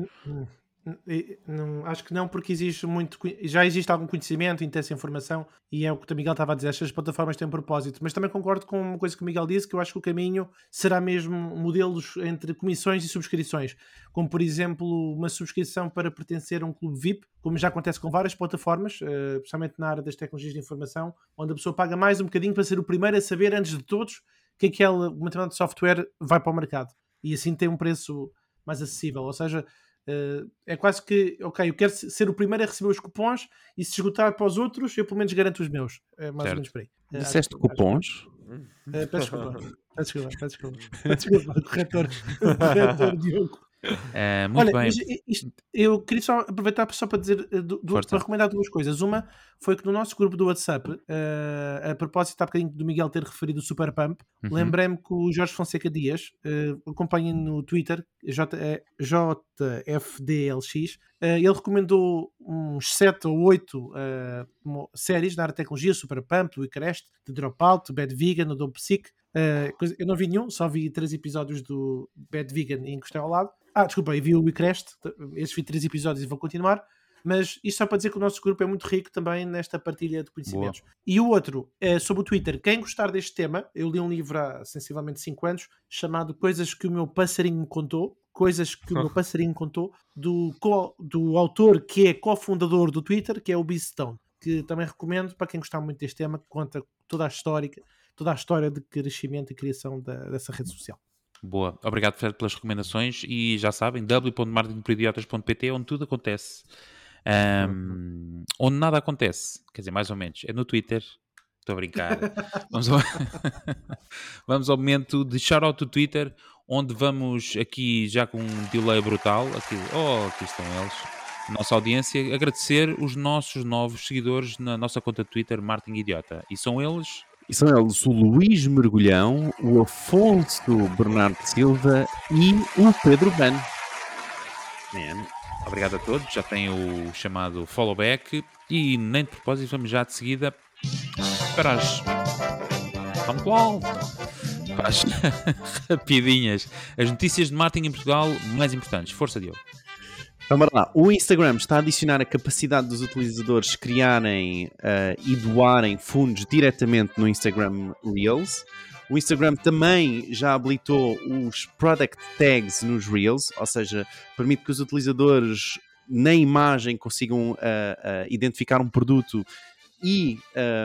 Não, acho que não, porque existe muito, já existe algum conhecimento, intensa informação, e é o que o Miguel estava a dizer, estas plataformas têm um propósito. Mas também concordo com uma coisa que o Miguel disse, que eu acho que o caminho será mesmo modelos entre comissões e subscrições, como por exemplo uma subscrição para pertencer a um clube VIP, como já acontece com várias plataformas, especialmente na área das tecnologias de informação, onde a pessoa paga mais um bocadinho para ser o primeiro a saber, antes de todos, que aquele material de software vai para o mercado. E assim tem um preço mais acessível. Ou seja, Uh, é quase que, ok, eu quero ser o primeiro a receber os cupons e se esgotar para os outros, eu pelo menos garanto os meus. É mais certo. ou menos por aí. Uh, Disseste cupons? Uh, peço desculpa. Peço desculpa, peço desculpa. Peço desculpa, corretor, corretor Diogo. É, muito Olha, bem. Isto, eu queria só aproveitar só para dizer, eh, do, para recomendar duas coisas. Uma foi que no nosso grupo do WhatsApp, uh, a propósito há bocadinho do Miguel ter referido o Super Pump, uhum. lembrei-me que o Jorge Fonseca Dias, uh, acompanha no Twitter, J, JFDLX, uh, ele recomendou uns 7 ou 8 uh, séries na área de tecnologia, Super Pump, do Icarest, de Dropout, Bad Vegan, do Psych. Uh, eu não vi nenhum, só vi três episódios do Bad Vegan e encostei ao lado. Ah, desculpa, e vi o WeCrest, esses vi três episódios e vou continuar. Mas isto só para dizer que o nosso grupo é muito rico também nesta partilha de conhecimentos. Boa. E o outro, é sobre o Twitter. Quem gostar deste tema, eu li um livro há sensivelmente 5 anos chamado Coisas que o meu passarinho me contou. Coisas que o meu passarinho contou, do, co, do autor que é cofundador do Twitter, que é o Beastone, que também recomendo para quem gostar muito deste tema, que conta toda a história, toda a história de crescimento e criação da, dessa rede social. Boa, obrigado Fred pelas recomendações. E já sabem, w.marketingporidiotas.pt onde tudo acontece, um, onde nada acontece, quer dizer, mais ou menos, é no Twitter, estou a brincar. vamos, ao... vamos ao momento de shout-out do Twitter, onde vamos aqui já com um delay brutal, aqui, oh, aqui estão eles, nossa audiência, agradecer os nossos novos seguidores na nossa conta de Twitter, Martin Idiota, e são eles... E são eles o Luís Mergulhão, o Afonso Bernardo Silva e o Pedro Ban. Obrigado a todos. Já tem o chamado follow back. E nem de propósito, vamos já de seguida para as. Qual? Para as rapidinhas. As notícias de marketing em Portugal mais importantes. Força, Diogo. Vamos lá. O Instagram está a adicionar a capacidade dos utilizadores criarem uh, e doarem fundos diretamente no Instagram Reels. O Instagram também já habilitou os product tags nos Reels, ou seja, permite que os utilizadores na imagem consigam uh, uh, identificar um produto e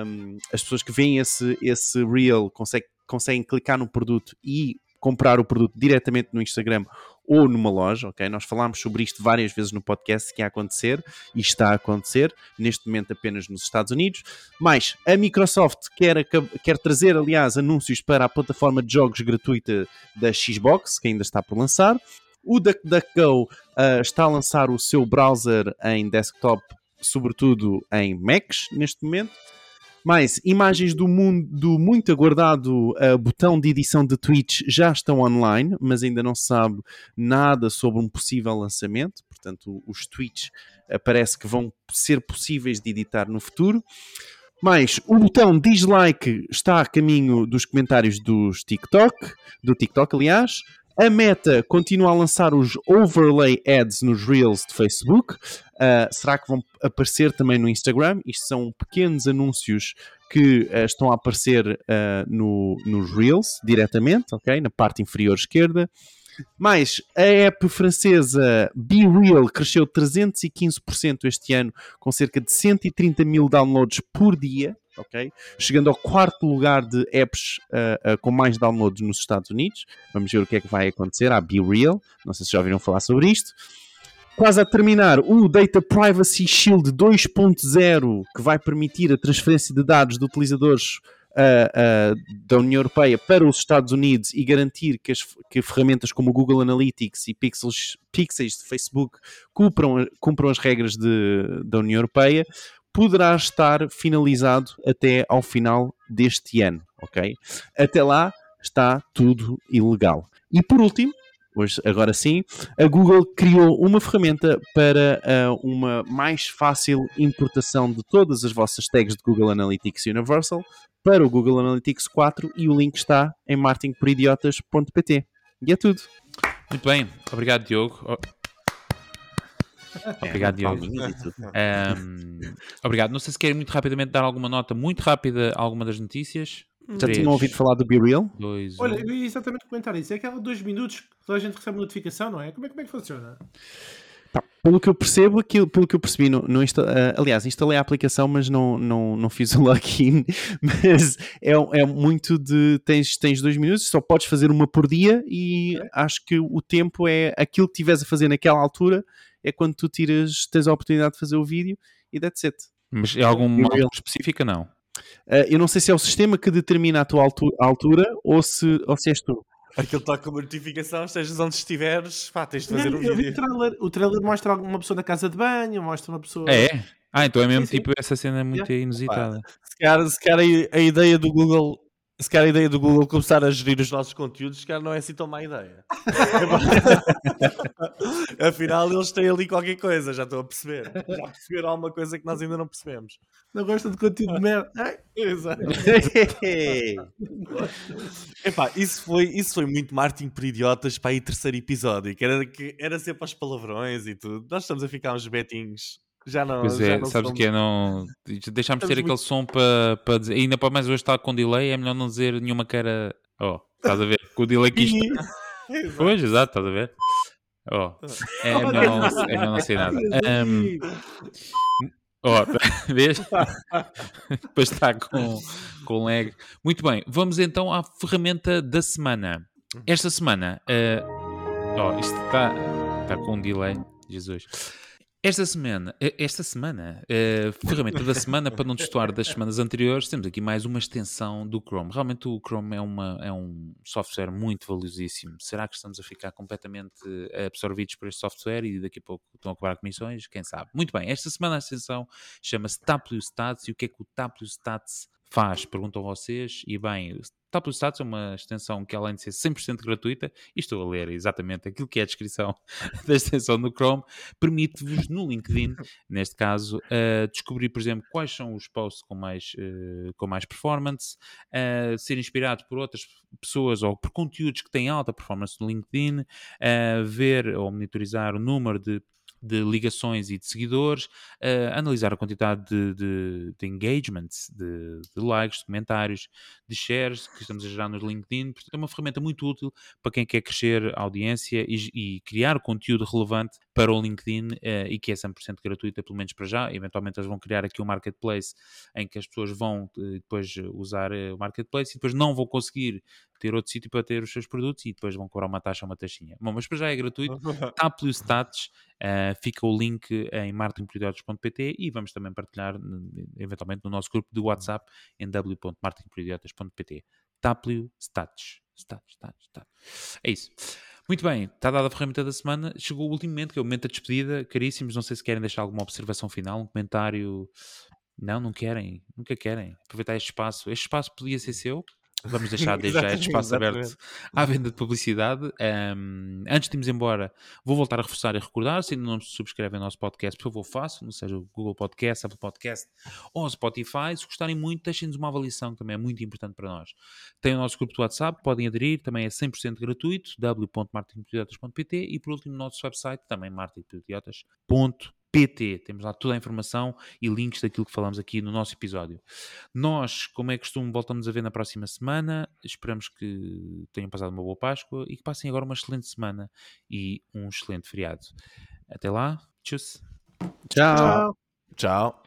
um, as pessoas que veem esse, esse Reel conseguem, conseguem clicar no produto e comprar o produto diretamente no Instagram ou numa loja, ok? Nós falámos sobre isto várias vezes no podcast que ia acontecer e está a acontecer, neste momento apenas nos Estados Unidos. Mas a Microsoft quer, quer trazer, aliás, anúncios para a plataforma de jogos gratuita da Xbox, que ainda está por lançar. O DuckDuckGo uh, está a lançar o seu browser em desktop, sobretudo em Macs, neste momento. Mais imagens do, mundo, do muito aguardado uh, botão de edição de Twitch já estão online, mas ainda não se sabe nada sobre um possível lançamento. Portanto, os tweets uh, parece que vão ser possíveis de editar no futuro. Mais o botão dislike está a caminho dos comentários dos TikTok, do TikTok, aliás. A Meta continua a lançar os overlay ads nos Reels de Facebook. Uh, será que vão aparecer também no Instagram? Isto são pequenos anúncios que uh, estão a aparecer uh, no, nos Reels diretamente, ok? Na parte inferior esquerda. Mais, a app francesa Be Real cresceu 315% este ano, com cerca de 130 mil downloads por dia ok? Chegando ao quarto lugar de apps uh, uh, com mais downloads nos Estados Unidos. Vamos ver o que é que vai acontecer. A Be Real, não sei se já ouviram falar sobre isto. Quase a terminar, o Data Privacy Shield 2.0, que vai permitir a transferência de dados de utilizadores Uh, uh, da União Europeia para os Estados Unidos e garantir que, as, que ferramentas como o Google Analytics e Pixels, Pixels de Facebook cumpram, cumpram as regras de, da União Europeia poderá estar finalizado até ao final deste ano, ok? Até lá está tudo ilegal. E por último, hoje, agora sim, a Google criou uma ferramenta para uh, uma mais fácil importação de todas as vossas tags de Google Analytics Universal para o Google Analytics 4 e o link está em marketingporidiotas.pt. E é tudo. Muito bem, obrigado Diogo. Obrigado, Diogo. Um, obrigado. Não sei se querem muito rapidamente dar alguma nota muito rápida a alguma das notícias. Já tinham ouvido falar do Be Real? Dois, Olha, eu ia exatamente comentar isso. É aquela dois minutos que toda a gente recebe uma notificação, não é? Como é, como é que funciona? Tá. Pelo que eu percebo, aquilo, pelo que eu percebi, no, no insta, uh, aliás, instalei a aplicação, mas não, não, não fiz o login. Mas é, é muito de. Tens, tens dois minutos, só podes fazer uma por dia e é. acho que o tempo é aquilo que estiveres a fazer naquela altura é quando tu tiras, tens a oportunidade de fazer o vídeo e that's it. Mas é alguma altura específica? Não. Uh, eu não sei se é o sistema que determina a tua altura, altura ou, se, ou se és tu. Aquilo está com uma notificação, estejas onde estiveres, pá, tens de fazer não, um vídeo. O trailer, o trailer mostra uma pessoa na casa de banho, mostra uma pessoa. É? Ah, então é mesmo sim, tipo sim. essa cena muito inusitada. Se calhar, se calhar a, a ideia do Google se calhar a ideia do Google começar a gerir os nossos conteúdos, se calhar não é assim tão má ideia. Afinal, eles têm ali qualquer coisa, já estou a perceber. Já perceberam alguma coisa que nós ainda não percebemos. Não gosta de conteúdo de merda. Exato. Epá, isso foi, isso foi muito marketing por idiotas para aí terceiro episódio, que era, que era sempre aos palavrões e tudo. Nós estamos a ficar uns betinhos já não. Pois é, não sabes somos... que é não. Deixámos ter aquele muito... som para, para dizer. Ainda para mais hoje está com delay, é melhor não dizer nenhuma cara. Oh, estás a ver? Com o delay que isto. pois, exato, estás a ver? Oh, é melhor não, é melhor não ser nada. Um, oh, vês? Depois está com, com lag. Muito bem, vamos então à ferramenta da semana. Esta semana. Uh, oh, isto está, está com um delay. Jesus. Esta semana, eh, esta semana, uh, ferramenta da semana, para não destoar das semanas anteriores, temos aqui mais uma extensão do Chrome. Realmente o Chrome é, uma, é um software muito valiosíssimo. Será que estamos a ficar completamente absorvidos por este software e daqui a pouco estão a cobrar comissões? Quem sabe? Muito bem, esta semana a extensão chama-se TAPLU Stats e o que é que o TAPLU Stats faz? Perguntam vocês. E bem, Top Stats é uma extensão que, além de ser 100% gratuita, e estou a ler exatamente aquilo que é a descrição da extensão no Chrome, permite-vos no LinkedIn, neste caso, uh, descobrir, por exemplo, quais são os posts com mais, uh, com mais performance, uh, ser inspirado por outras pessoas ou por conteúdos que têm alta performance no LinkedIn, ver ou monitorizar o número de de ligações e de seguidores, uh, analisar a quantidade de, de, de engagements, de, de, likes, de comentários, de shares que estamos a gerar no LinkedIn. Portanto, é uma ferramenta muito útil para quem quer crescer a audiência e, e criar conteúdo relevante para o LinkedIn uh, e que é 100% gratuita, pelo menos para já. Eventualmente eles vão criar aqui um marketplace em que as pessoas vão uh, depois usar o marketplace e depois não vão conseguir ter outro sítio para ter os seus produtos e depois vão cobrar uma taxa, uma taxinha. Bom, mas para já é gratuito. Taplio Stats, uh, fica o link em marketingperidiotas.pt e vamos também partilhar eventualmente no nosso grupo de WhatsApp em w.marketingperidiotas.pt. Taplio Stats. Stats, stats, stats. É isso. Muito bem, está dada a ferramenta da semana. Chegou o último momento, que é o momento da despedida. Caríssimos, não sei se querem deixar alguma observação final, um comentário. Não, não querem, nunca querem. Aproveitar este espaço. Este espaço podia ser seu, Vamos deixar desde já este espaço aberto à venda de publicidade. Um, antes de irmos embora, vou voltar a reforçar e recordar: se ainda não subscrevem o nosso podcast, por favor, façam, seja o Google Podcast, Apple Podcast ou Spotify. Se gostarem muito, deixem-nos uma avaliação, que também é muito importante para nós. Tem o nosso grupo de WhatsApp, podem aderir, também é 100% gratuito, w.marketingpediotas.pt e por último, o nosso website, também marketingpediotas.pt. PT. Temos lá toda a informação e links daquilo que falamos aqui no nosso episódio. Nós, como é costume, voltamos a ver na próxima semana. Esperamos que tenham passado uma boa Páscoa e que passem agora uma excelente semana e um excelente feriado. Até lá. Tchau. Tchau. Tchau.